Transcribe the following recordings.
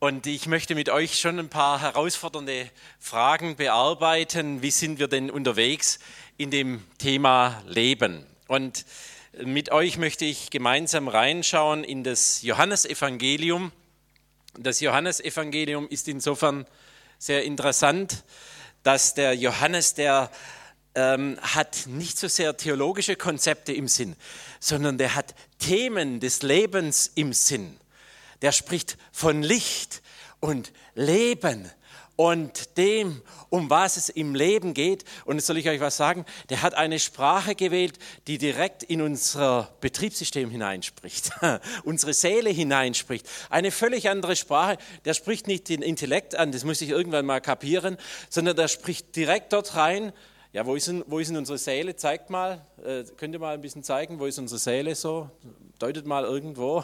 Und ich möchte mit euch schon ein paar herausfordernde Fragen bearbeiten. Wie sind wir denn unterwegs in dem Thema Leben? Und mit euch möchte ich gemeinsam reinschauen in das Johannesevangelium. Das Johannesevangelium ist insofern sehr interessant, dass der Johannes, der ähm, hat nicht so sehr theologische Konzepte im Sinn, sondern der hat Themen des Lebens im Sinn. Der spricht von Licht und Leben und dem, um was es im Leben geht. Und jetzt soll ich euch was sagen, der hat eine Sprache gewählt, die direkt in unser Betriebssystem hineinspricht, unsere Seele hineinspricht. Eine völlig andere Sprache. Der spricht nicht den Intellekt an, das muss ich irgendwann mal kapieren, sondern der spricht direkt dort rein. Ja, wo ist denn, wo ist denn unsere Seele? Zeigt mal, äh, könnt ihr mal ein bisschen zeigen, wo ist unsere Seele so? Deutet mal irgendwo.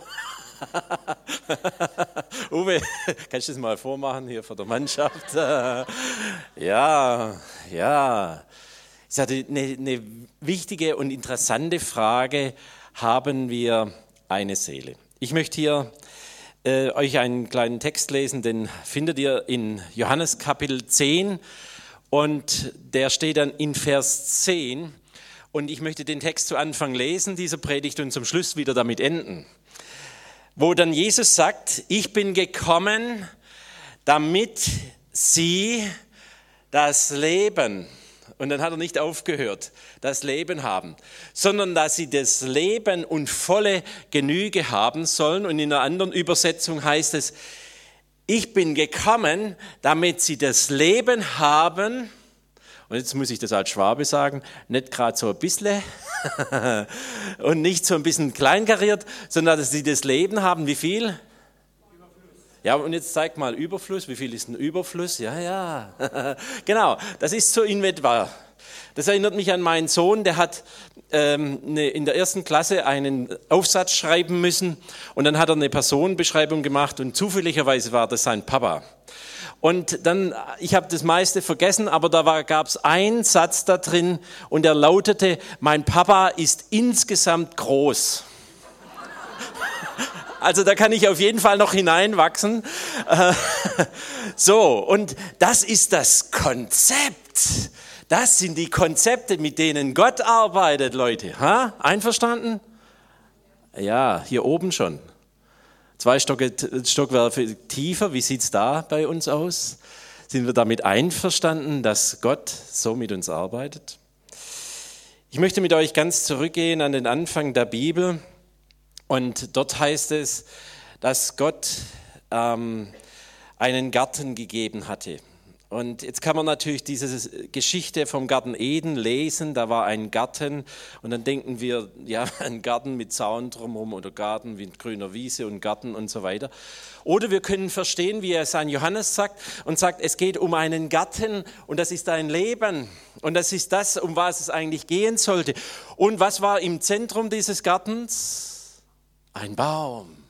Uwe, kannst du das mal vormachen hier vor der Mannschaft? ja, ja. Ich hatte eine, eine wichtige und interessante Frage. Haben wir eine Seele? Ich möchte hier äh, euch einen kleinen Text lesen, den findet ihr in Johannes Kapitel 10 und der steht dann in Vers 10. Und ich möchte den Text zu Anfang lesen, dieser Predigt, und zum Schluss wieder damit enden wo dann Jesus sagt, ich bin gekommen, damit sie das Leben, und dann hat er nicht aufgehört, das Leben haben, sondern dass sie das Leben und volle Genüge haben sollen. Und in einer anderen Übersetzung heißt es, ich bin gekommen, damit sie das Leben haben, und jetzt muss ich das als Schwabe sagen, nicht gerade so ein bisschen und nicht so ein bisschen kleinkariert, sondern dass sie das Leben haben. Wie viel? Ja, und jetzt zeig mal Überfluss. Wie viel ist ein Überfluss? Ja, ja. genau, das ist so in etwa. Das erinnert mich an meinen Sohn, der hat ähm, eine, in der ersten Klasse einen Aufsatz schreiben müssen und dann hat er eine Personenbeschreibung gemacht und zufälligerweise war das sein Papa. Und dann, ich habe das meiste vergessen, aber da gab es einen Satz da drin und der lautete, mein Papa ist insgesamt groß. Also da kann ich auf jeden Fall noch hineinwachsen. So, und das ist das Konzept. Das sind die Konzepte, mit denen Gott arbeitet, Leute. Ha? Einverstanden? Ja, hier oben schon. Zwei Stockwerke tiefer, wie sieht es da bei uns aus? Sind wir damit einverstanden, dass Gott so mit uns arbeitet? Ich möchte mit euch ganz zurückgehen an den Anfang der Bibel. Und dort heißt es, dass Gott ähm, einen Garten gegeben hatte. Und jetzt kann man natürlich diese Geschichte vom Garten Eden lesen. Da war ein Garten und dann denken wir, ja, ein Garten mit Zaun drumherum oder Garten mit grüner Wiese und Garten und so weiter. Oder wir können verstehen, wie er es an Johannes sagt und sagt, es geht um einen Garten und das ist ein Leben und das ist das, um was es eigentlich gehen sollte. Und was war im Zentrum dieses Gartens? Ein Baum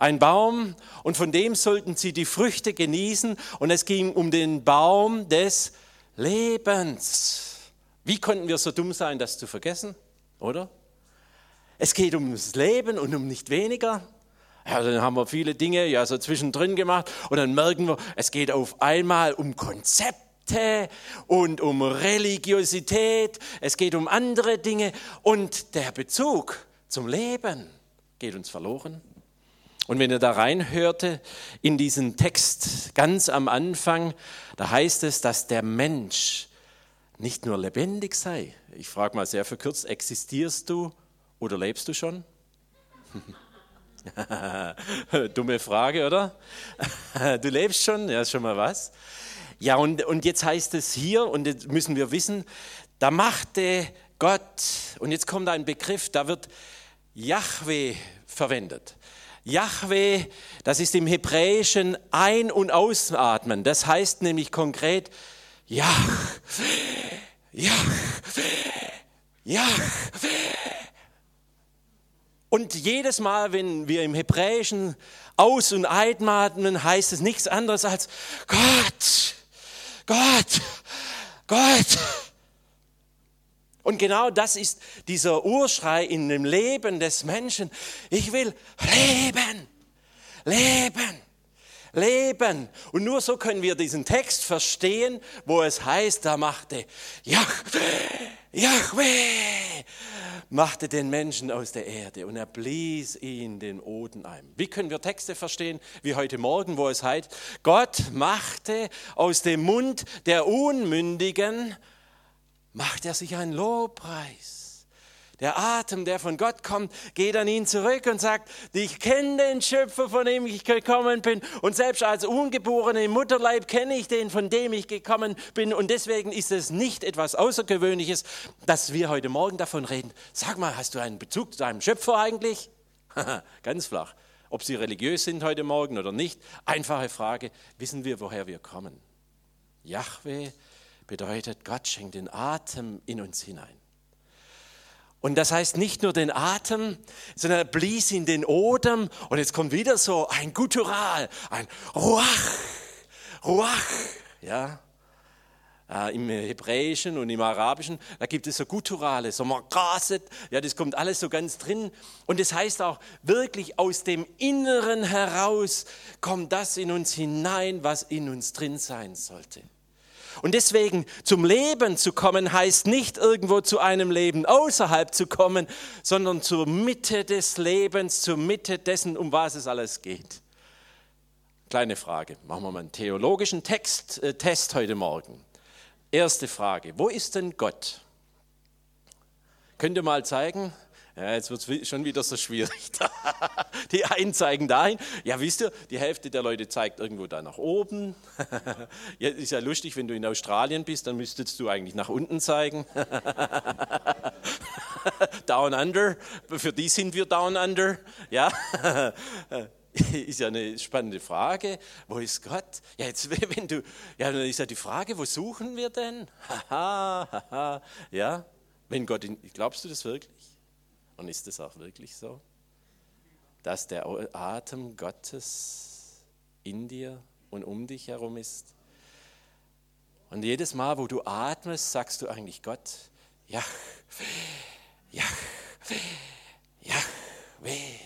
ein Baum und von dem sollten sie die Früchte genießen und es ging um den Baum des Lebens. Wie konnten wir so dumm sein, das zu vergessen, oder? Es geht ums Leben und um nicht weniger. Ja, dann haben wir viele Dinge ja so zwischendrin gemacht und dann merken wir, es geht auf einmal um Konzepte und um Religiosität, es geht um andere Dinge und der Bezug zum Leben geht uns verloren. Und wenn ihr da reinhörte in diesen Text ganz am Anfang, da heißt es, dass der Mensch nicht nur lebendig sei. Ich frage mal sehr verkürzt, existierst du oder lebst du schon? Dumme Frage, oder? du lebst schon, ja, schon mal was. Ja, und, und jetzt heißt es hier, und jetzt müssen wir wissen, da machte Gott, und jetzt kommt ein Begriff, da wird Yahweh verwendet. Yahweh, das ist im Hebräischen ein- und ausatmen. Das heißt nämlich konkret, Yahweh, Yahweh, Yahweh. Und jedes Mal, wenn wir im Hebräischen aus- und einatmen, heißt es nichts anderes als Gott, Gott, Gott. Und genau das ist dieser Urschrei in dem Leben des Menschen. Ich will leben, leben. Leben. Und nur so können wir diesen Text verstehen, wo es heißt, da machte Yahweh, Yahweh, machte den Menschen aus der Erde und er blies ihn den Oden ein. Wie können wir Texte verstehen, wie heute Morgen, wo es heißt, Gott machte aus dem Mund der Unmündigen, macht er sich einen Lobpreis. Der Atem, der von Gott kommt, geht an ihn zurück und sagt, ich kenne den Schöpfer, von dem ich gekommen bin. Und selbst als Ungeborene im Mutterleib kenne ich den, von dem ich gekommen bin. Und deswegen ist es nicht etwas Außergewöhnliches, dass wir heute Morgen davon reden. Sag mal, hast du einen Bezug zu deinem Schöpfer eigentlich? Ganz flach. Ob sie religiös sind heute Morgen oder nicht, einfache Frage, wissen wir, woher wir kommen. Yahweh bedeutet, Gott schenkt den Atem in uns hinein. Und das heißt nicht nur den Atem, sondern er blies in den Odem und jetzt kommt wieder so ein Guttural, ein Ruach, Ruach, ja. Äh, Im Hebräischen und im Arabischen, da gibt es so Gutturale, so Margaset, ja, das kommt alles so ganz drin. Und das heißt auch wirklich aus dem Inneren heraus kommt das in uns hinein, was in uns drin sein sollte. Und deswegen zum Leben zu kommen heißt nicht irgendwo zu einem Leben außerhalb zu kommen, sondern zur Mitte des Lebens, zur Mitte dessen, um was es alles geht. Kleine Frage, machen wir mal einen theologischen Text, äh, Test heute Morgen. Erste Frage, wo ist denn Gott? Könnt ihr mal zeigen? Ja, jetzt wird es schon wieder so schwierig. die einen zeigen dahin. Ja, wisst ihr, die Hälfte der Leute zeigt irgendwo da nach oben. ja, ist ja lustig, wenn du in Australien bist, dann müsstest du eigentlich nach unten zeigen. down under, für die sind wir down under. Ja, ist ja eine spannende Frage. Wo ist Gott? Ja, jetzt, wenn du, ja, dann ist ja die Frage, wo suchen wir denn? ja, wenn Gott, in, glaubst du das wirklich? Und ist es auch wirklich so, dass der Atem Gottes in dir und um dich herum ist? Und jedes Mal, wo du atmest, sagst du eigentlich Gott, ja, ja, ja, weh.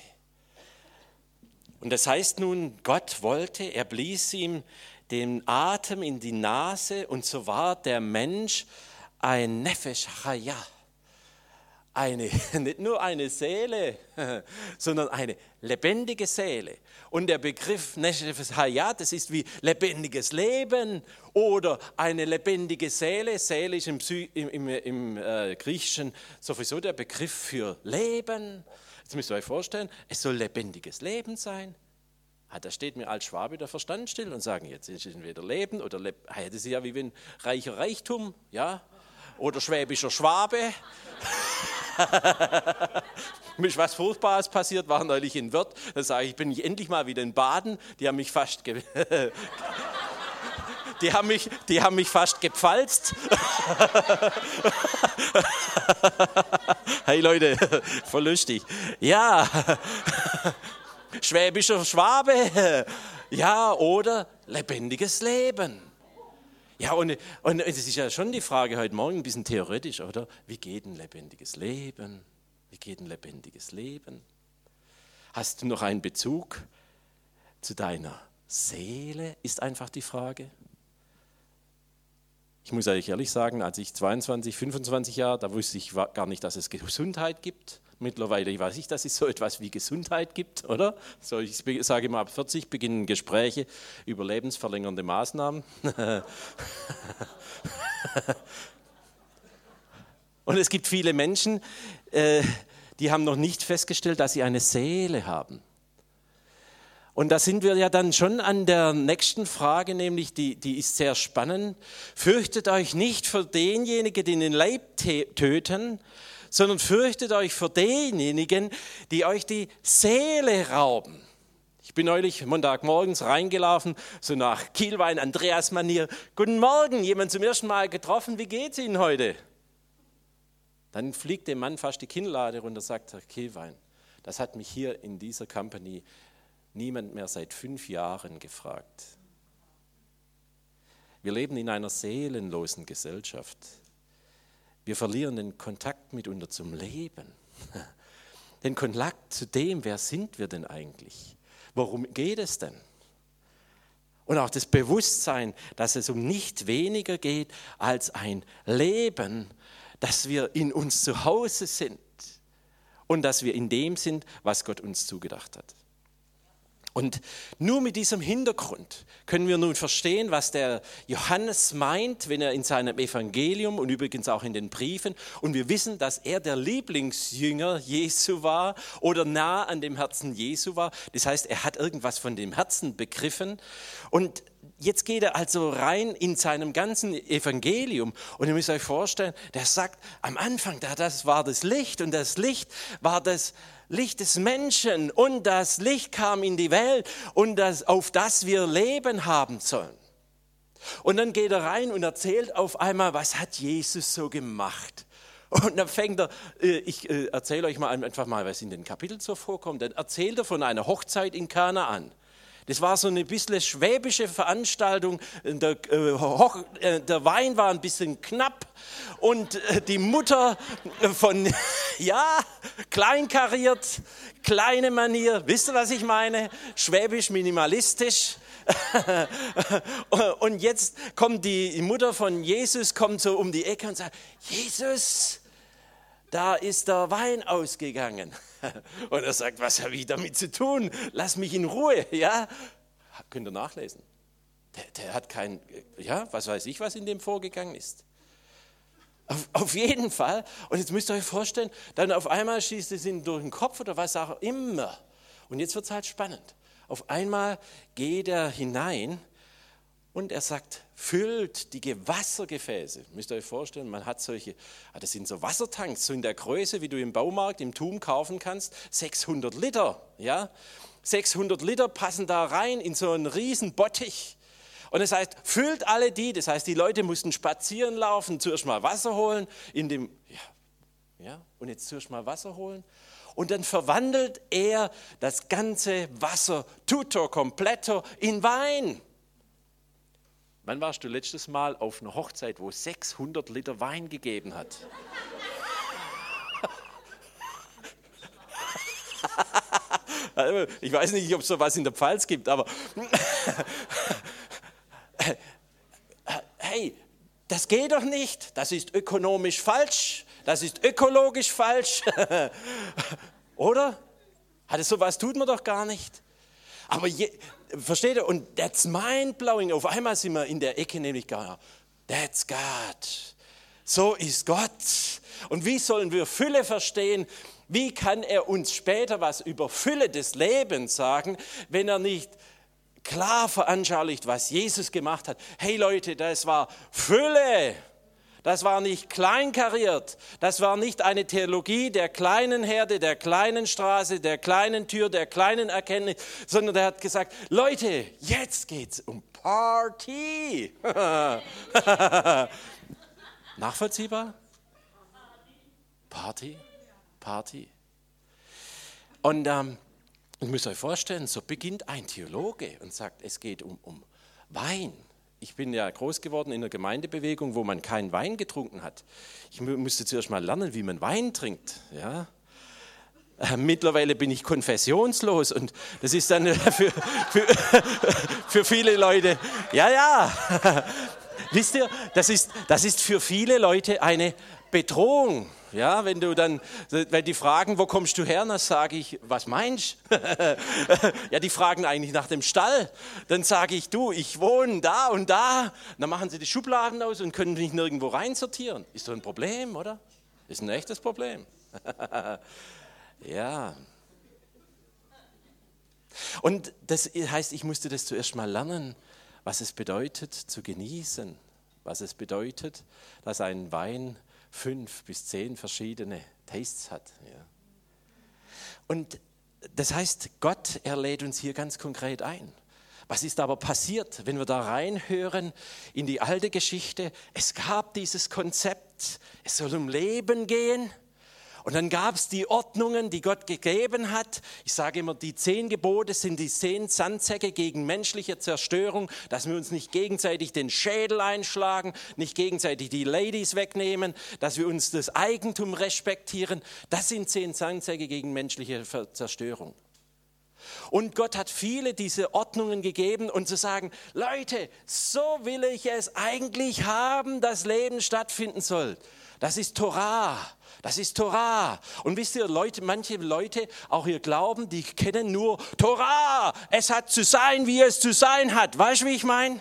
Und das heißt nun, Gott wollte, er blies ihm den Atem in die Nase und so war der Mensch ein Nefesh Chaya eine, nicht nur eine Seele, sondern eine lebendige Seele. Und der Begriff Neshefes Hayat, das ist wie lebendiges Leben oder eine lebendige Seele. Seele ist im, im, im, im äh, Griechischen sowieso der Begriff für Leben. Jetzt müsst ihr euch vorstellen, es soll lebendiges Leben sein. Ah, da steht mir als Schwabe der Verstand still und sagen, jetzt ist es entweder Leben oder Le ah, das ist ja wie wenn reicher Reichtum, ja, oder schwäbischer Schwabe. Mir ist was Furchtbares passiert, war neulich in Wirt. Da sage ich, ich bin endlich mal wieder in Baden. Die haben mich fast ge die haben mich, die haben mich fast gepfalzt. hey Leute, voll lustig. Ja, schwäbischer Schwabe. Ja, oder lebendiges Leben. Ja, und, und es ist ja schon die Frage heute Morgen ein bisschen theoretisch, oder? Wie geht ein lebendiges Leben? Wie geht ein lebendiges Leben? Hast du noch einen Bezug zu deiner Seele? Ist einfach die Frage. Ich muss euch ehrlich sagen, als ich 22, 25 Jahre, da wusste ich gar nicht, dass es Gesundheit gibt. Mittlerweile weiß ich, dass es so etwas wie Gesundheit gibt, oder? So, ich sage immer, ab 40 beginnen Gespräche über lebensverlängernde Maßnahmen. Und es gibt viele Menschen, äh, die haben noch nicht festgestellt, dass sie eine Seele haben. Und da sind wir ja dann schon an der nächsten Frage, nämlich die, die ist sehr spannend. Fürchtet euch nicht für denjenigen, die den Leib töten, sondern fürchtet euch vor denjenigen, die euch die Seele rauben. Ich bin neulich Montagmorgens reingelaufen, so nach Kielwein, Andreas-Manier. Guten Morgen, jemand zum ersten Mal getroffen, wie geht's Ihnen heute? Dann fliegt dem Mann fast die Kinnlade runter und sagt, Herr Kielwein, das hat mich hier in dieser Company niemand mehr seit fünf Jahren gefragt. Wir leben in einer seelenlosen Gesellschaft. Wir verlieren den Kontakt mitunter zum Leben. Den Kontakt zu dem, wer sind wir denn eigentlich? Worum geht es denn? Und auch das Bewusstsein, dass es um nicht weniger geht als ein Leben, dass wir in uns zu Hause sind und dass wir in dem sind, was Gott uns zugedacht hat. Und nur mit diesem Hintergrund können wir nun verstehen, was der Johannes meint, wenn er in seinem Evangelium und übrigens auch in den Briefen, und wir wissen, dass er der Lieblingsjünger Jesu war oder nah an dem Herzen Jesu war. Das heißt, er hat irgendwas von dem Herzen begriffen. Und jetzt geht er also rein in seinem ganzen Evangelium und ihr müsst euch vorstellen, der sagt, am Anfang, das war das Licht und das Licht war das Licht des Menschen und das Licht kam in die Welt und das, auf das wir Leben haben sollen. Und dann geht er rein und erzählt auf einmal, was hat Jesus so gemacht. Und dann fängt er, äh, ich äh, erzähle euch mal einfach mal, was in den Kapiteln so vorkommt. Dann erzählt er von einer Hochzeit in Kanaan. Das war so eine bisschen schwäbische Veranstaltung. Der, äh, äh, der Wein war ein bisschen knapp und äh, die Mutter von, ja, kleinkariert, kleine Manier. Wisst ihr, was ich meine? Schwäbisch minimalistisch. und jetzt kommt die Mutter von Jesus, kommt so um die Ecke und sagt, Jesus, da ist der Wein ausgegangen. Und er sagt, was habe ich damit zu tun? Lass mich in Ruhe, ja? Könnt ihr nachlesen. Der, der hat kein, ja, was weiß ich, was in dem vorgegangen ist. Auf, auf, jeden Fall. Und jetzt müsst ihr euch vorstellen, dann auf einmal schießt es ihn durch den Kopf oder was auch immer. Und jetzt wird es halt spannend. Auf einmal geht er hinein und er sagt, füllt die Wassergefäße. Müsst ihr euch vorstellen, man hat solche, ah, das sind so Wassertanks, so in der Größe, wie du im Baumarkt, im Tum kaufen kannst, 600 Liter. Ja? 600 Liter passen da rein in so einen riesen Bottich. Und das heißt, füllt alle die, das heißt, die Leute mussten spazieren laufen, zuerst mal Wasser holen, in dem, ja, ja, und jetzt zuerst mal Wasser holen. Und dann verwandelt er das ganze Wasser, tutto, completo, in Wein. Wann warst du letztes Mal auf einer Hochzeit, wo 600 Liter Wein gegeben hat? Ich weiß nicht, ob es so was in der Pfalz gibt, aber hey, das geht doch nicht. Das ist ökonomisch falsch. Das ist ökologisch falsch. Oder? Es sowas tut man doch gar nicht. Aber je, versteht ihr? Und that's mind-blowing. Auf einmal sind wir in der Ecke nämlich gar, that's God. So ist Gott. Und wie sollen wir Fülle verstehen? Wie kann er uns später was über Fülle des Lebens sagen, wenn er nicht klar veranschaulicht, was Jesus gemacht hat? Hey Leute, das war Fülle. Das war nicht kleinkariert. Das war nicht eine Theologie der kleinen Herde, der kleinen Straße, der kleinen Tür, der kleinen Erkenntnis, sondern er hat gesagt, Leute, jetzt geht's um Party. Nachvollziehbar? Party? Party? Und ähm, ihr müsst euch vorstellen, so beginnt ein Theologe und sagt, es geht um, um Wein ich bin ja groß geworden in einer Gemeindebewegung, wo man keinen Wein getrunken hat. Ich musste zuerst mal lernen, wie man Wein trinkt. Ja? Äh, mittlerweile bin ich konfessionslos und das ist dann für, für, für viele Leute, ja, ja, wisst ihr, das ist, das ist für viele Leute eine Bedrohung. Ja, wenn du dann, wenn die fragen, wo kommst du her, dann sage ich, was meinst ja, die fragen eigentlich nach dem Stall. Dann sage ich, du, ich wohne da und da. Dann machen sie die Schubladen aus und können mich nirgendwo reinsortieren. Ist doch ein Problem, oder? Ist ein echtes Problem. ja. Und das heißt, ich musste das zuerst mal lernen, was es bedeutet zu genießen, was es bedeutet, dass ein Wein fünf bis zehn verschiedene Tastes hat. Ja. Und das heißt, Gott, er lädt uns hier ganz konkret ein. Was ist aber passiert, wenn wir da reinhören in die alte Geschichte? Es gab dieses Konzept, es soll um Leben gehen und dann gab es die Ordnungen, die Gott gegeben hat. Ich sage immer, die zehn Gebote sind die zehn Sandsäcke gegen menschliche Zerstörung, dass wir uns nicht gegenseitig den Schädel einschlagen, nicht gegenseitig die Ladies wegnehmen, dass wir uns das Eigentum respektieren. Das sind zehn Sandsäcke gegen menschliche Zerstörung. Und Gott hat viele diese Ordnungen gegeben und zu sagen, Leute, so will ich es eigentlich haben, dass Leben stattfinden soll. Das ist Torah. Das ist Torah. Und wisst ihr, Leute, manche Leute, auch ihr Glauben, die kennen nur Torah. Es hat zu sein, wie es zu sein hat. Weißt du, wie ich meine?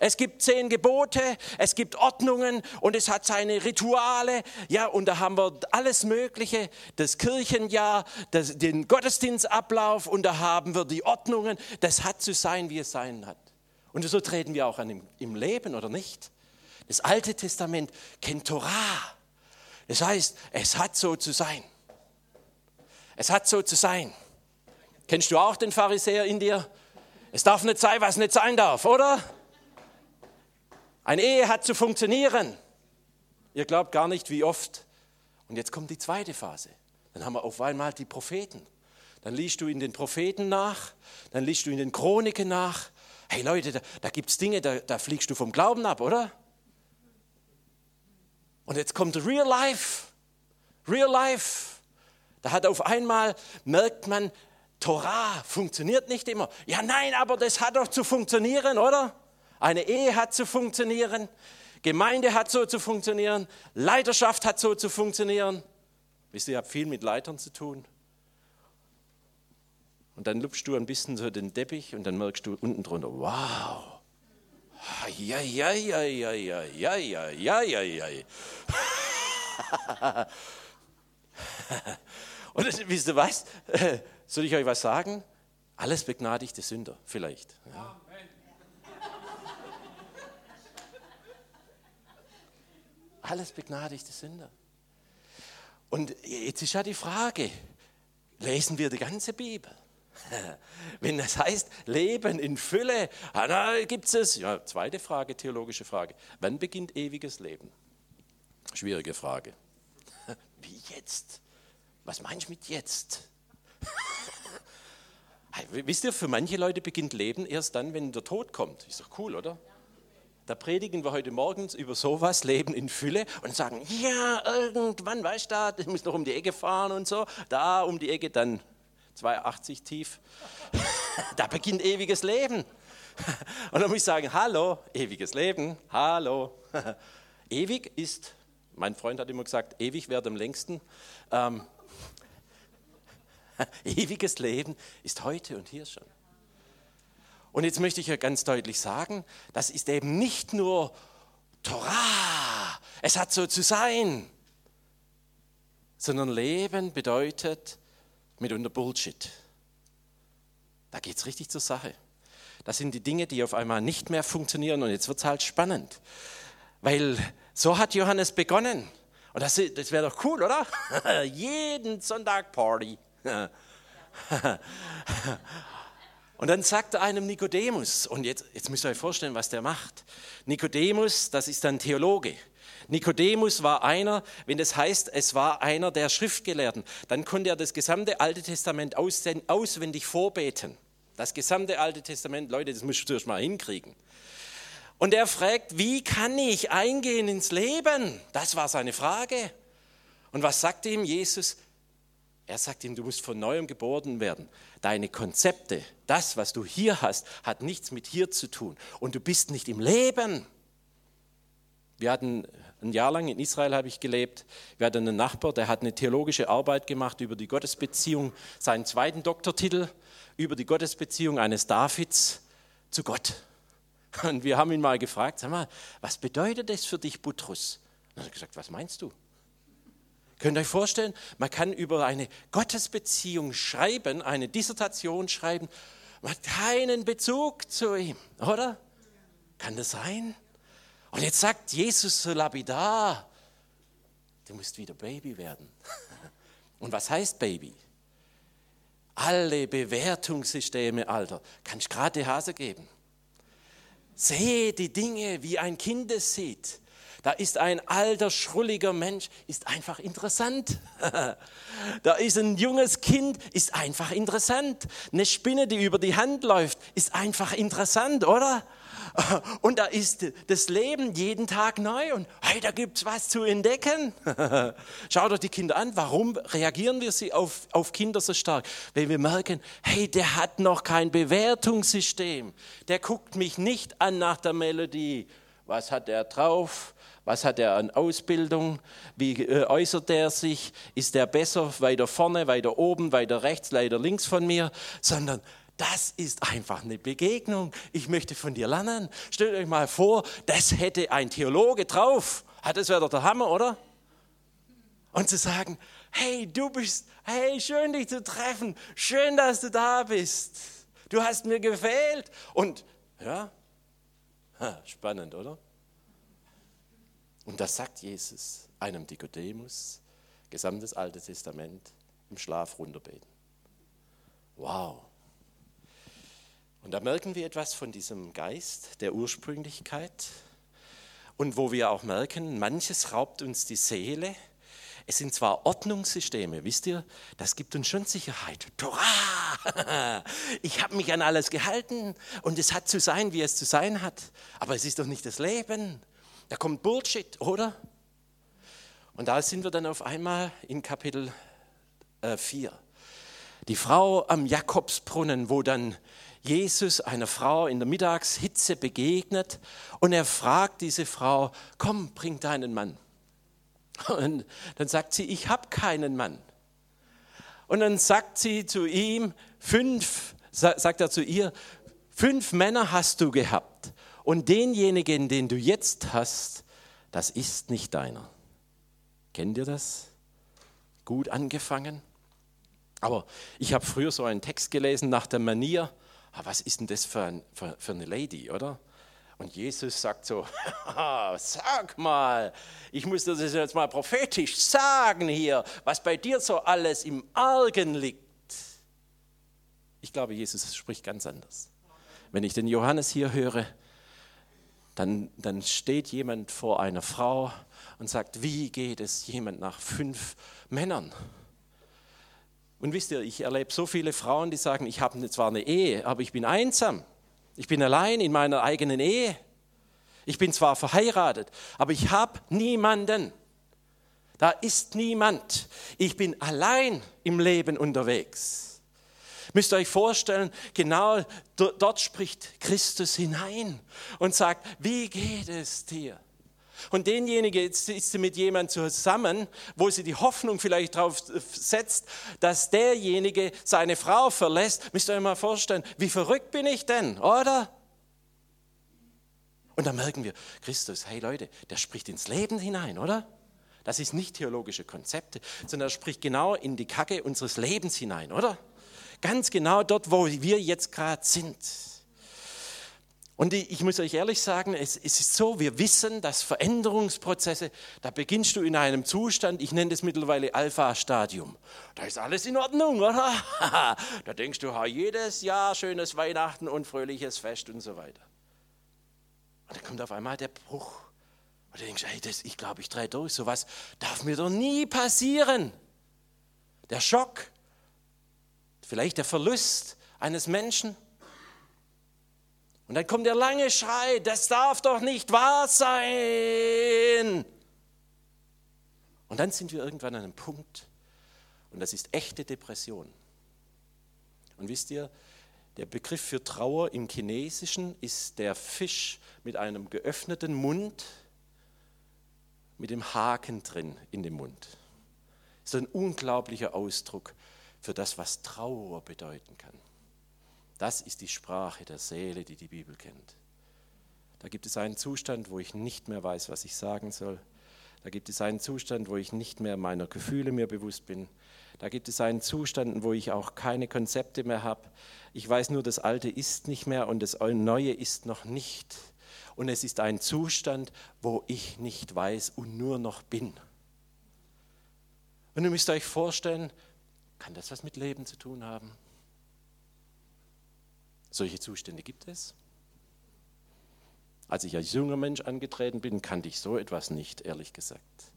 Es gibt zehn Gebote, es gibt Ordnungen und es hat seine Rituale. Ja, und da haben wir alles Mögliche, das Kirchenjahr, das, den Gottesdienstablauf und da haben wir die Ordnungen. Das hat zu sein, wie es sein hat. Und so treten wir auch an im, im Leben, oder nicht? Das Alte Testament kennt Torah. Das heißt, es hat so zu sein. Es hat so zu sein. Kennst du auch den Pharisäer in dir? Es darf nicht sein, was nicht sein darf, oder? Eine Ehe hat zu funktionieren. Ihr glaubt gar nicht, wie oft. Und jetzt kommt die zweite Phase. Dann haben wir auf einmal die Propheten. Dann liest du in den Propheten nach, dann liest du in den Chroniken nach. Hey Leute, da, da gibt es Dinge, da, da fliegst du vom Glauben ab, oder? Und jetzt kommt Real Life. Real Life. Da hat auf einmal, merkt man, Torah funktioniert nicht immer. Ja, nein, aber das hat doch zu funktionieren, oder? Eine Ehe hat zu funktionieren, Gemeinde hat so zu funktionieren, Leiterschaft hat so zu funktionieren. Wisst ihr, ihr habt viel mit Leitern zu tun. Und dann lupfst du ein bisschen so den Teppich und dann merkst du unten drunter, wow. Eieieiei. Und wisst ihr was? Soll ich euch was sagen? Alles begnadigte Sünder, vielleicht. Ja. Alles begnadigte Sünder. Und jetzt ist ja die Frage, lesen wir die ganze Bibel? Wenn das heißt, Leben in Fülle, ah, gibt es, ja, zweite Frage, theologische Frage, wann beginnt ewiges Leben? Schwierige Frage. Wie jetzt? Was meinst du mit jetzt? Wisst ihr, für manche Leute beginnt Leben erst dann, wenn der Tod kommt. Ist doch cool, oder? Da predigen wir heute Morgen über sowas, Leben in Fülle und sagen, ja, irgendwann, weißt du, ich muss noch um die Ecke fahren und so, da um die Ecke dann 2,80 tief, da beginnt ewiges Leben. Und dann muss ich sagen, hallo, ewiges Leben, hallo. Ewig ist, mein Freund hat immer gesagt, ewig währt am längsten. Ähm, ewiges Leben ist heute und hier schon. Und jetzt möchte ich ja ganz deutlich sagen, das ist eben nicht nur Torah, es hat so zu sein, sondern Leben bedeutet mitunter Bullshit. Da geht es richtig zur Sache. Das sind die Dinge, die auf einmal nicht mehr funktionieren und jetzt wird es halt spannend. Weil so hat Johannes begonnen. Und das, das wäre doch cool, oder? Jeden Sonntag Party. Und dann sagt er einem Nikodemus, und jetzt, jetzt müsst ihr euch vorstellen, was der macht. Nikodemus, das ist ein Theologe. Nikodemus war einer, wenn das heißt, es war einer der Schriftgelehrten, dann konnte er das gesamte Alte Testament auswendig vorbeten. Das gesamte Alte Testament, Leute, das du erst mal hinkriegen. Und er fragt, wie kann ich eingehen ins Leben? Das war seine Frage. Und was sagt ihm Jesus? Er sagt ihm, du musst von neuem geboren werden. Deine Konzepte, das, was du hier hast, hat nichts mit hier zu tun. Und du bist nicht im Leben. Wir hatten ein Jahr lang in Israel habe ich gelebt. Wir hatten einen Nachbar, der hat eine theologische Arbeit gemacht über die Gottesbeziehung, seinen zweiten Doktortitel über die Gottesbeziehung eines Davids zu Gott. Und wir haben ihn mal gefragt, sag mal, was bedeutet das für dich, Butrus? Und er hat gesagt, was meinst du? Könnt ihr euch vorstellen, man kann über eine Gottesbeziehung schreiben, eine Dissertation schreiben, man hat keinen Bezug zu ihm, oder? Kann das sein? Und jetzt sagt Jesus so lapidar, du musst wieder Baby werden. Und was heißt Baby? Alle Bewertungssysteme, Alter, kannst gerade die Hase geben. Sehe die Dinge, wie ein Kind es sieht. Da ist ein alter, schrulliger Mensch, ist einfach interessant. da ist ein junges Kind, ist einfach interessant. Eine Spinne, die über die Hand läuft, ist einfach interessant, oder? Und da ist das Leben jeden Tag neu und hey, da gibt's was zu entdecken. Schau doch die Kinder an. Warum reagieren wir sie auf, auf Kinder so stark? Weil wir merken, hey, der hat noch kein Bewertungssystem. Der guckt mich nicht an nach der Melodie. Was hat er drauf? Was hat er an Ausbildung? Wie äh, äußert er sich? Ist er besser weiter vorne, weiter oben, weiter rechts, weiter links von mir? Sondern das ist einfach eine Begegnung. Ich möchte von dir lernen. Stellt euch mal vor, das hätte ein Theologe drauf. Das wäre doch der Hammer, oder? Und zu sagen, hey, du bist, hey, schön dich zu treffen. Schön, dass du da bist. Du hast mir gefehlt. Und ja, spannend, oder? Und das sagt Jesus einem Nikodemus, gesamtes Alte Testament, im Schlaf runterbeten. Wow. Und da merken wir etwas von diesem Geist der Ursprünglichkeit und wo wir auch merken, manches raubt uns die Seele. Es sind zwar Ordnungssysteme, wisst ihr, das gibt uns schon Sicherheit. Torah! Ich habe mich an alles gehalten und es hat zu sein, wie es zu sein hat. Aber es ist doch nicht das Leben. Da kommt Bullshit, oder? Und da sind wir dann auf einmal in Kapitel 4. Die Frau am Jakobsbrunnen, wo dann Jesus einer Frau in der Mittagshitze begegnet und er fragt diese Frau, komm, bring deinen Mann. Und dann sagt sie, ich habe keinen Mann. Und dann sagt sie zu ihm, fünf, sagt er zu ihr, fünf Männer hast du gehabt und denjenigen, den du jetzt hast, das ist nicht deiner. Kennt ihr das? Gut angefangen? Aber ich habe früher so einen Text gelesen nach der Manier, ah, was ist denn das für, ein, für, für eine Lady, oder? Und Jesus sagt so, sag mal, ich muss das jetzt mal prophetisch sagen hier, was bei dir so alles im Argen liegt. Ich glaube, Jesus spricht ganz anders. Wenn ich den Johannes hier höre, dann, dann steht jemand vor einer Frau und sagt, wie geht es jemand nach fünf Männern? Und wisst ihr, ich erlebe so viele Frauen, die sagen, ich habe zwar eine Ehe, aber ich bin einsam. Ich bin allein in meiner eigenen Ehe. Ich bin zwar verheiratet, aber ich habe niemanden. Da ist niemand. Ich bin allein im Leben unterwegs. Müsst ihr euch vorstellen, genau dort spricht Christus hinein und sagt, wie geht es dir? Und denjenige, jetzt ist sie mit jemandem zusammen, wo sie die Hoffnung vielleicht darauf setzt, dass derjenige seine Frau verlässt. Müsst ihr euch mal vorstellen, wie verrückt bin ich denn, oder? Und dann merken wir, Christus, hey Leute, der spricht ins Leben hinein, oder? Das ist nicht theologische Konzepte, sondern er spricht genau in die Kacke unseres Lebens hinein, oder? Ganz genau dort, wo wir jetzt gerade sind. Und ich muss euch ehrlich sagen, es, ist so, wir wissen, dass Veränderungsprozesse, da beginnst du in einem Zustand, ich nenne das mittlerweile Alpha-Stadium. Da ist alles in Ordnung, oder? da denkst du, jedes Jahr schönes Weihnachten und fröhliches Fest und so weiter. Und dann kommt auf einmal der Bruch. Und du denkst, hey, das, ich glaube, ich drehe durch. So was darf mir doch nie passieren. Der Schock, vielleicht der Verlust eines Menschen. Und dann kommt der lange Schrei, das darf doch nicht wahr sein. Und dann sind wir irgendwann an einem Punkt, und das ist echte Depression. Und wisst ihr, der Begriff für Trauer im Chinesischen ist der Fisch mit einem geöffneten Mund, mit dem Haken drin in dem Mund. Das ist ein unglaublicher Ausdruck für das, was Trauer bedeuten kann. Das ist die Sprache der Seele, die die Bibel kennt. Da gibt es einen Zustand, wo ich nicht mehr weiß, was ich sagen soll. Da gibt es einen Zustand, wo ich nicht mehr meiner Gefühle mir bewusst bin. Da gibt es einen Zustand, wo ich auch keine Konzepte mehr habe. Ich weiß nur, das Alte ist nicht mehr und das Neue ist noch nicht. Und es ist ein Zustand, wo ich nicht weiß und nur noch bin. Und ihr müsst euch vorstellen, kann das was mit Leben zu tun haben? Solche Zustände gibt es. Als ich als junger Mensch angetreten bin, kannte ich so etwas nicht, ehrlich gesagt.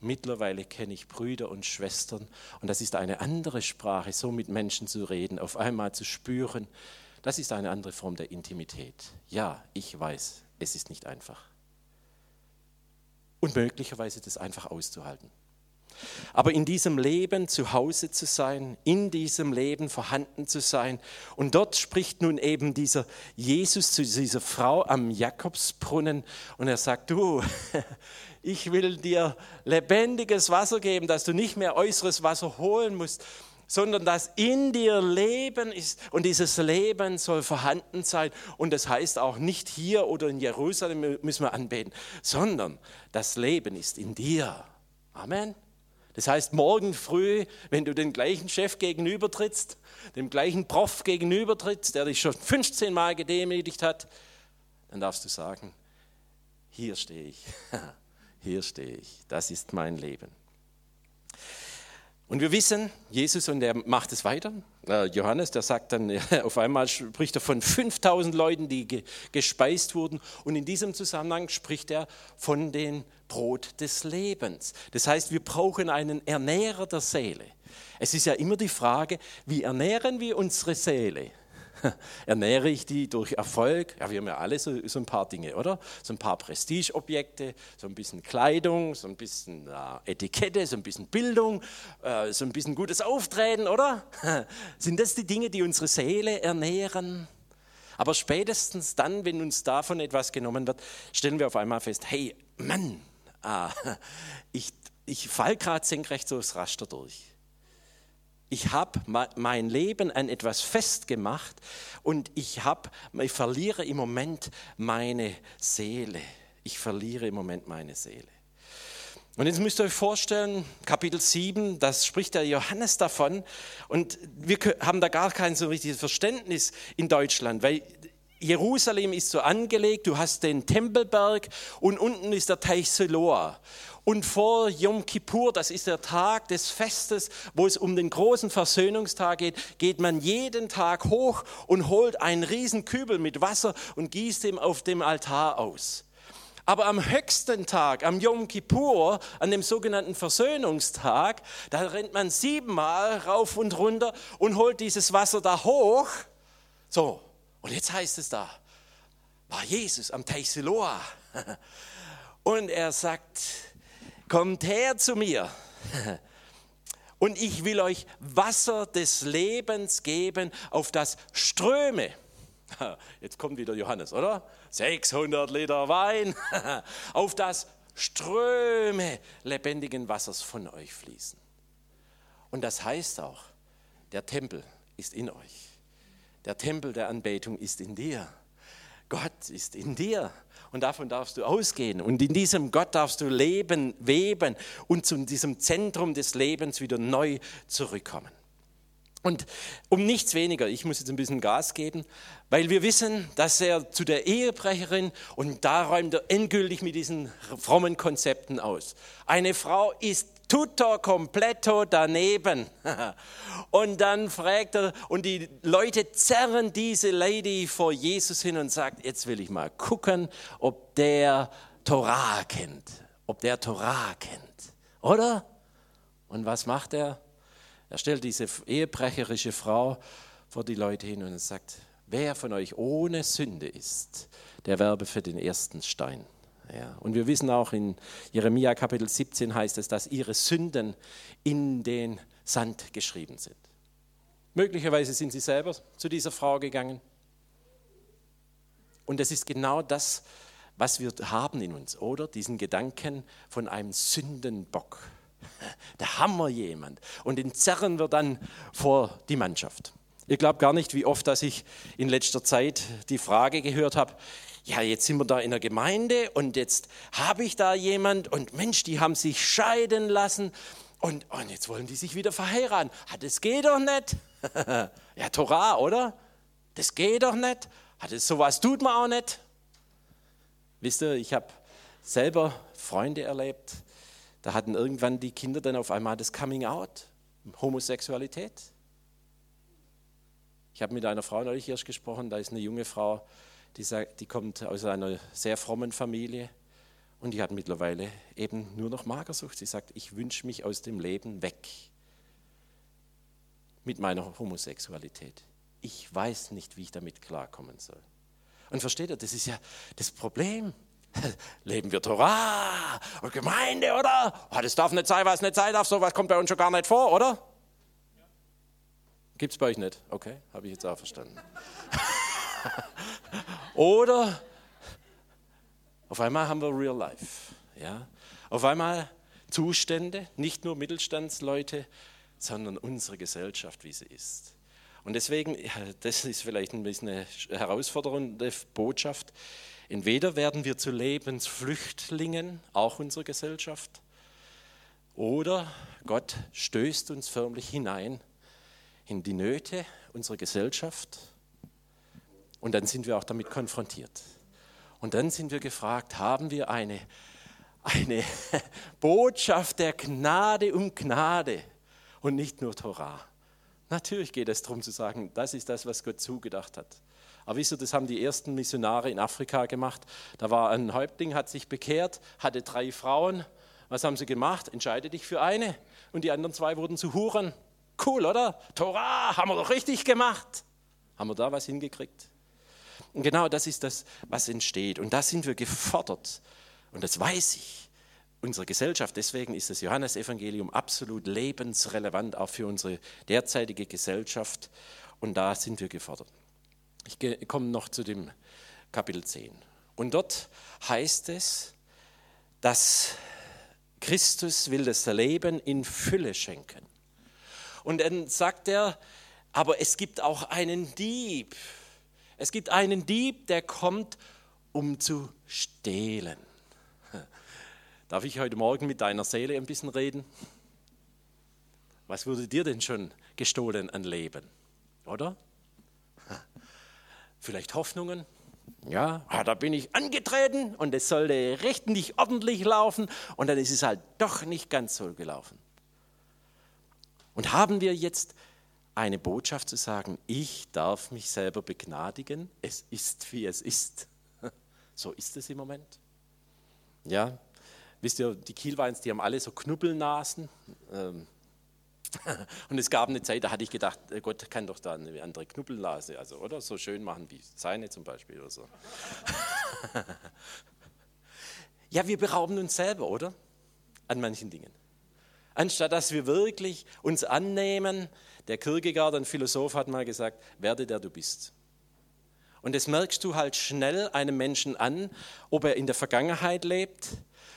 Mittlerweile kenne ich Brüder und Schwestern und das ist eine andere Sprache, so mit Menschen zu reden, auf einmal zu spüren. Das ist eine andere Form der Intimität. Ja, ich weiß, es ist nicht einfach. Und möglicherweise das einfach auszuhalten. Aber in diesem Leben zu Hause zu sein, in diesem Leben vorhanden zu sein. Und dort spricht nun eben dieser Jesus zu dieser Frau am Jakobsbrunnen und er sagt, du, ich will dir lebendiges Wasser geben, dass du nicht mehr äußeres Wasser holen musst, sondern dass in dir Leben ist und dieses Leben soll vorhanden sein. Und das heißt auch nicht hier oder in Jerusalem müssen wir anbeten, sondern das Leben ist in dir. Amen. Das heißt, morgen früh, wenn du den gleichen Chef gegenübertrittst, dem gleichen Prof gegenübertrittst, der dich schon 15 Mal gedemütigt hat, dann darfst du sagen, hier stehe ich, hier stehe ich, das ist mein Leben. Und wir wissen, Jesus, und er macht es weiter, äh, Johannes, der sagt dann, auf einmal spricht er von 5000 Leuten, die gespeist wurden. Und in diesem Zusammenhang spricht er von dem Brot des Lebens. Das heißt, wir brauchen einen Ernährer der Seele. Es ist ja immer die Frage, wie ernähren wir unsere Seele? Ernähre ich die durch Erfolg? Ja, wir haben ja alle so, so ein paar Dinge, oder? So ein paar Prestigeobjekte, so ein bisschen Kleidung, so ein bisschen äh, Etikette, so ein bisschen Bildung, äh, so ein bisschen gutes Auftreten, oder? Sind das die Dinge, die unsere Seele ernähren? Aber spätestens dann, wenn uns davon etwas genommen wird, stellen wir auf einmal fest, hey, Mann, ah, ich, ich fall gerade senkrecht so das Raster durch ich habe mein Leben an etwas festgemacht und ich, hab, ich verliere im Moment meine Seele. Ich verliere im Moment meine Seele. Und jetzt müsst ihr euch vorstellen, Kapitel 7, das spricht der Johannes davon. Und wir haben da gar kein so richtiges Verständnis in Deutschland, weil Jerusalem ist so angelegt, du hast den Tempelberg und unten ist der Teich Siloa. Und vor Yom Kippur, das ist der Tag des Festes, wo es um den großen Versöhnungstag geht, geht man jeden Tag hoch und holt einen riesen Kübel mit Wasser und gießt ihn auf dem Altar aus. Aber am höchsten Tag, am Yom Kippur, an dem sogenannten Versöhnungstag, da rennt man siebenmal rauf und runter und holt dieses Wasser da hoch. So, und jetzt heißt es da, war Jesus am Teich Siloa. Und er sagt, kommt her zu mir und ich will euch Wasser des Lebens geben, auf das Ströme. Jetzt kommt wieder Johannes, oder? 600 Liter Wein, auf das Ströme lebendigen Wassers von euch fließen. Und das heißt auch, der Tempel ist in euch. Der Tempel der Anbetung ist in dir. Gott ist in dir und davon darfst du ausgehen. Und in diesem Gott darfst du leben, weben und zu diesem Zentrum des Lebens wieder neu zurückkommen. Und um nichts weniger, ich muss jetzt ein bisschen Gas geben, weil wir wissen, dass er zu der Ehebrecherin und da räumt er endgültig mit diesen frommen Konzepten aus. Eine Frau ist tutto completo daneben. Und dann fragt er, und die Leute zerren diese Lady vor Jesus hin und sagt, jetzt will ich mal gucken, ob der Torah kennt, ob der Torah kennt, oder? Und was macht er? Er stellt diese ehebrecherische Frau vor die Leute hin und sagt, wer von euch ohne Sünde ist, der werbe für den ersten Stein. Ja, und wir wissen auch in Jeremia Kapitel 17 heißt es, dass ihre Sünden in den Sand geschrieben sind. Möglicherweise sind sie selber zu dieser Frau gegangen. Und es ist genau das, was wir haben in uns, oder? Diesen Gedanken von einem Sündenbock. Da haben wir jemand und den zerren wir dann vor die Mannschaft. Ihr glaubt gar nicht, wie oft, dass ich in letzter Zeit die Frage gehört habe, ja, jetzt sind wir da in der Gemeinde und jetzt habe ich da jemand und Mensch, die haben sich scheiden lassen und, und jetzt wollen die sich wieder verheiraten. Ah, das geht doch nicht. ja, Torah, oder? Das geht doch nicht. Ah, das, sowas tut man auch nicht. Wisst ihr, ich habe selber Freunde erlebt, da hatten irgendwann die Kinder dann auf einmal das Coming Out, Homosexualität. Ich habe mit einer Frau neulich erst gesprochen, da ist eine junge Frau, die, die kommt aus einer sehr frommen Familie und die hat mittlerweile eben nur noch Magersucht. Sie sagt, ich wünsche mich aus dem Leben weg mit meiner Homosexualität. Ich weiß nicht, wie ich damit klarkommen soll. Und versteht ihr, das ist ja das Problem. Leben wir Torah und Gemeinde, oder? Oh, das darf nicht sein, was nicht sein darf. So was kommt bei uns schon gar nicht vor, oder? Gibt es bei euch nicht? Okay, habe ich jetzt auch verstanden. oder auf einmal haben wir Real Life. Ja? Auf einmal Zustände, nicht nur Mittelstandsleute, sondern unsere Gesellschaft, wie sie ist. Und deswegen, das ist vielleicht ein bisschen eine herausfordernde Botschaft. Entweder werden wir zu Lebensflüchtlingen, auch unserer Gesellschaft, oder Gott stößt uns förmlich hinein in die Nöte unserer Gesellschaft und dann sind wir auch damit konfrontiert. Und dann sind wir gefragt, haben wir eine, eine Botschaft der Gnade um Gnade und nicht nur Torah? Natürlich geht es darum zu sagen, das ist das, was Gott zugedacht hat. Aber wisst ihr, das haben die ersten Missionare in Afrika gemacht. Da war ein Häuptling, hat sich bekehrt, hatte drei Frauen. Was haben sie gemacht? Entscheide dich für eine. Und die anderen zwei wurden zu Huren. Cool, oder? Torah, haben wir doch richtig gemacht. Haben wir da was hingekriegt? Und genau das ist das, was entsteht. Und da sind wir gefordert. Und das weiß ich. Unsere Gesellschaft, deswegen ist das Johannesevangelium absolut lebensrelevant, auch für unsere derzeitige Gesellschaft. Und da sind wir gefordert. Ich komme noch zu dem Kapitel 10. Und dort heißt es, dass Christus will das Leben in Fülle schenken. Und dann sagt er, aber es gibt auch einen Dieb. Es gibt einen Dieb, der kommt, um zu stehlen. Darf ich heute Morgen mit deiner Seele ein bisschen reden? Was wurde dir denn schon gestohlen an Leben? Oder? Vielleicht Hoffnungen? Ja, ah, da bin ich angetreten und es sollte recht nicht ordentlich laufen und dann ist es halt doch nicht ganz so gelaufen. Und haben wir jetzt eine Botschaft zu sagen, ich darf mich selber begnadigen, es ist wie es ist. So ist es im Moment. Ja, wisst ihr, die Kielweins, die haben alle so Knubbelnasen. Ähm, und es gab eine Zeit, da hatte ich gedacht, äh, Gott kann doch da eine andere Knubbelnase, also, oder? So schön machen wie seine zum Beispiel oder so. ja, wir berauben uns selber, oder? An manchen Dingen anstatt dass wir wirklich uns annehmen. Der Kierkegaard, ein Philosoph, hat mal gesagt, werde der du bist. Und das merkst du halt schnell einem Menschen an, ob er in der Vergangenheit lebt,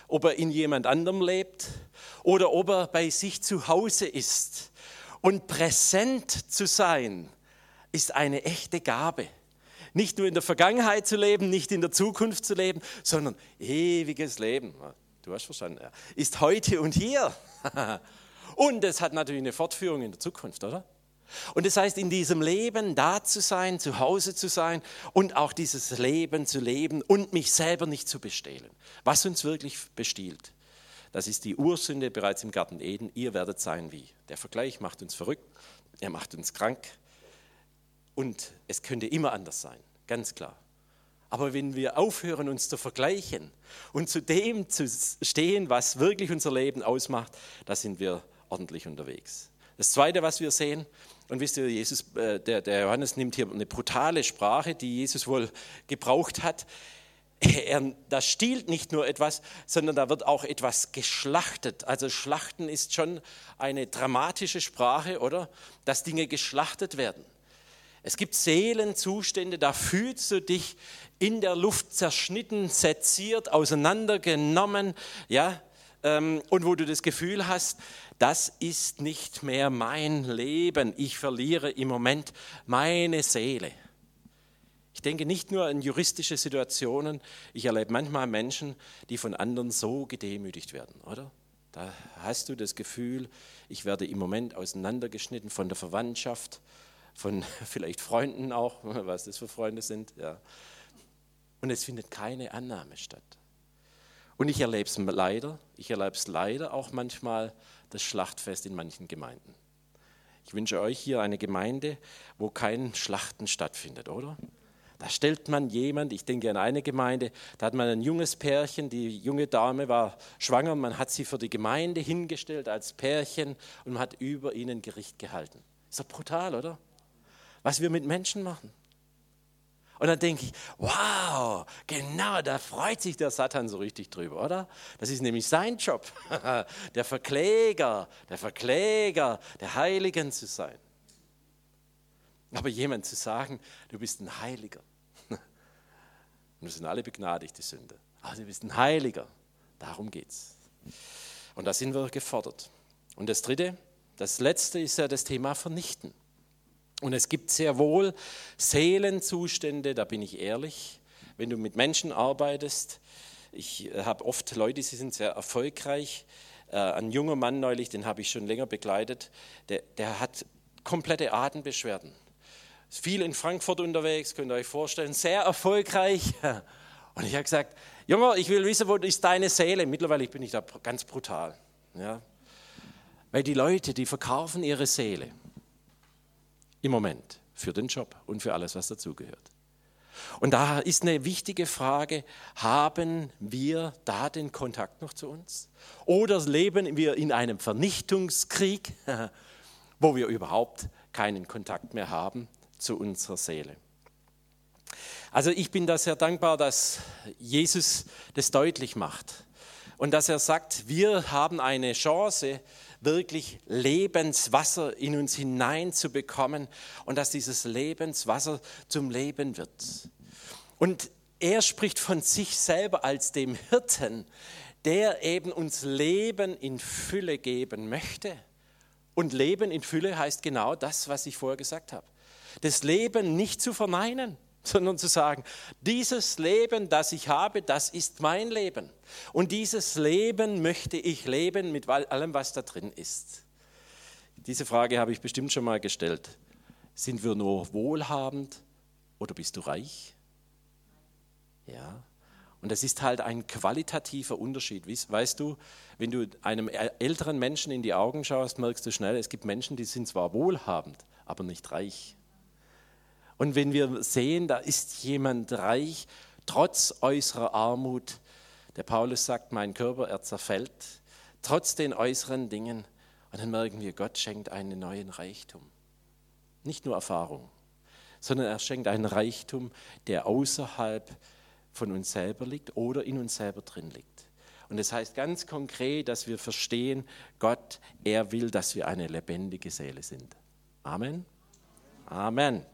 ob er in jemand anderem lebt oder ob er bei sich zu Hause ist. Und präsent zu sein, ist eine echte Gabe. Nicht nur in der Vergangenheit zu leben, nicht in der Zukunft zu leben, sondern ewiges Leben. Du hast verstanden, ist heute und hier. Und es hat natürlich eine Fortführung in der Zukunft, oder? Und das heißt, in diesem Leben da zu sein, zu Hause zu sein und auch dieses Leben zu leben und mich selber nicht zu bestehlen. Was uns wirklich bestiehlt, das ist die Ursünde bereits im Garten Eden. Ihr werdet sein wie. Der Vergleich macht uns verrückt, er macht uns krank und es könnte immer anders sein, ganz klar. Aber wenn wir aufhören, uns zu vergleichen und zu dem zu stehen, was wirklich unser Leben ausmacht, da sind wir ordentlich unterwegs. Das Zweite, was wir sehen, und wisst ihr, Jesus, äh, der, der Johannes nimmt hier eine brutale Sprache, die Jesus wohl gebraucht hat. Er, da stiehlt nicht nur etwas, sondern da wird auch etwas geschlachtet. Also Schlachten ist schon eine dramatische Sprache, oder? Dass Dinge geschlachtet werden. Es gibt Seelenzustände, da fühlst du dich in der Luft zerschnitten, seziert, auseinandergenommen, ja, und wo du das Gefühl hast, das ist nicht mehr mein Leben, ich verliere im Moment meine Seele. Ich denke nicht nur an juristische Situationen, ich erlebe manchmal Menschen, die von anderen so gedemütigt werden, oder? Da hast du das Gefühl, ich werde im Moment auseinandergeschnitten von der Verwandtschaft, von vielleicht Freunden auch, was das für Freunde sind. Ja. Und es findet keine Annahme statt. Und ich erlebe es leider, ich erlebe es leider auch manchmal das Schlachtfest in manchen Gemeinden. Ich wünsche euch hier eine Gemeinde, wo kein Schlachten stattfindet, oder? Da stellt man jemand, ich denke an eine Gemeinde, da hat man ein junges Pärchen, die junge Dame war schwanger, man hat sie für die Gemeinde hingestellt als Pärchen und man hat über ihnen Gericht gehalten. Ist doch brutal, oder? Was wir mit Menschen machen. Und dann denke ich, wow, genau, da freut sich der Satan so richtig drüber, oder? Das ist nämlich sein Job, der Verkläger, der Verkläger der Heiligen zu sein. Aber jemand zu sagen, du bist ein Heiliger. Wir sind alle begnadigte Sünde. Aber du bist ein Heiliger. Darum geht's. Und da sind wir gefordert. Und das Dritte, das Letzte ist ja das Thema Vernichten. Und es gibt sehr wohl Seelenzustände, da bin ich ehrlich, wenn du mit Menschen arbeitest. Ich äh, habe oft Leute, sie sind sehr erfolgreich. Äh, ein junger Mann neulich, den habe ich schon länger begleitet, der, der hat komplette Atembeschwerden. Ist viel in Frankfurt unterwegs, könnt ihr euch vorstellen, sehr erfolgreich. Und ich habe gesagt, Junge, ich will wissen, wo ist deine Seele? Mittlerweile bin ich da ganz brutal. Ja? Weil die Leute, die verkaufen ihre Seele im Moment für den Job und für alles, was dazugehört. Und da ist eine wichtige Frage, haben wir da den Kontakt noch zu uns? Oder leben wir in einem Vernichtungskrieg, wo wir überhaupt keinen Kontakt mehr haben zu unserer Seele? Also ich bin da sehr dankbar, dass Jesus das deutlich macht und dass er sagt, wir haben eine Chance, wirklich Lebenswasser in uns hineinzubekommen und dass dieses Lebenswasser zum Leben wird. Und er spricht von sich selber als dem Hirten, der eben uns Leben in Fülle geben möchte. Und Leben in Fülle heißt genau das, was ich vorher gesagt habe. Das Leben nicht zu verneinen sondern zu sagen, dieses Leben, das ich habe, das ist mein Leben. Und dieses Leben möchte ich leben mit allem, was da drin ist. Diese Frage habe ich bestimmt schon mal gestellt. Sind wir nur wohlhabend oder bist du reich? Ja. Und das ist halt ein qualitativer Unterschied. Weißt du, wenn du einem älteren Menschen in die Augen schaust, merkst du schnell, es gibt Menschen, die sind zwar wohlhabend, aber nicht reich. Und wenn wir sehen, da ist jemand reich, trotz äußerer Armut, der Paulus sagt, mein Körper, er zerfällt, trotz den äußeren Dingen, und dann merken wir, Gott schenkt einen neuen Reichtum. Nicht nur Erfahrung, sondern er schenkt einen Reichtum, der außerhalb von uns selber liegt oder in uns selber drin liegt. Und das heißt ganz konkret, dass wir verstehen, Gott, er will, dass wir eine lebendige Seele sind. Amen. Amen.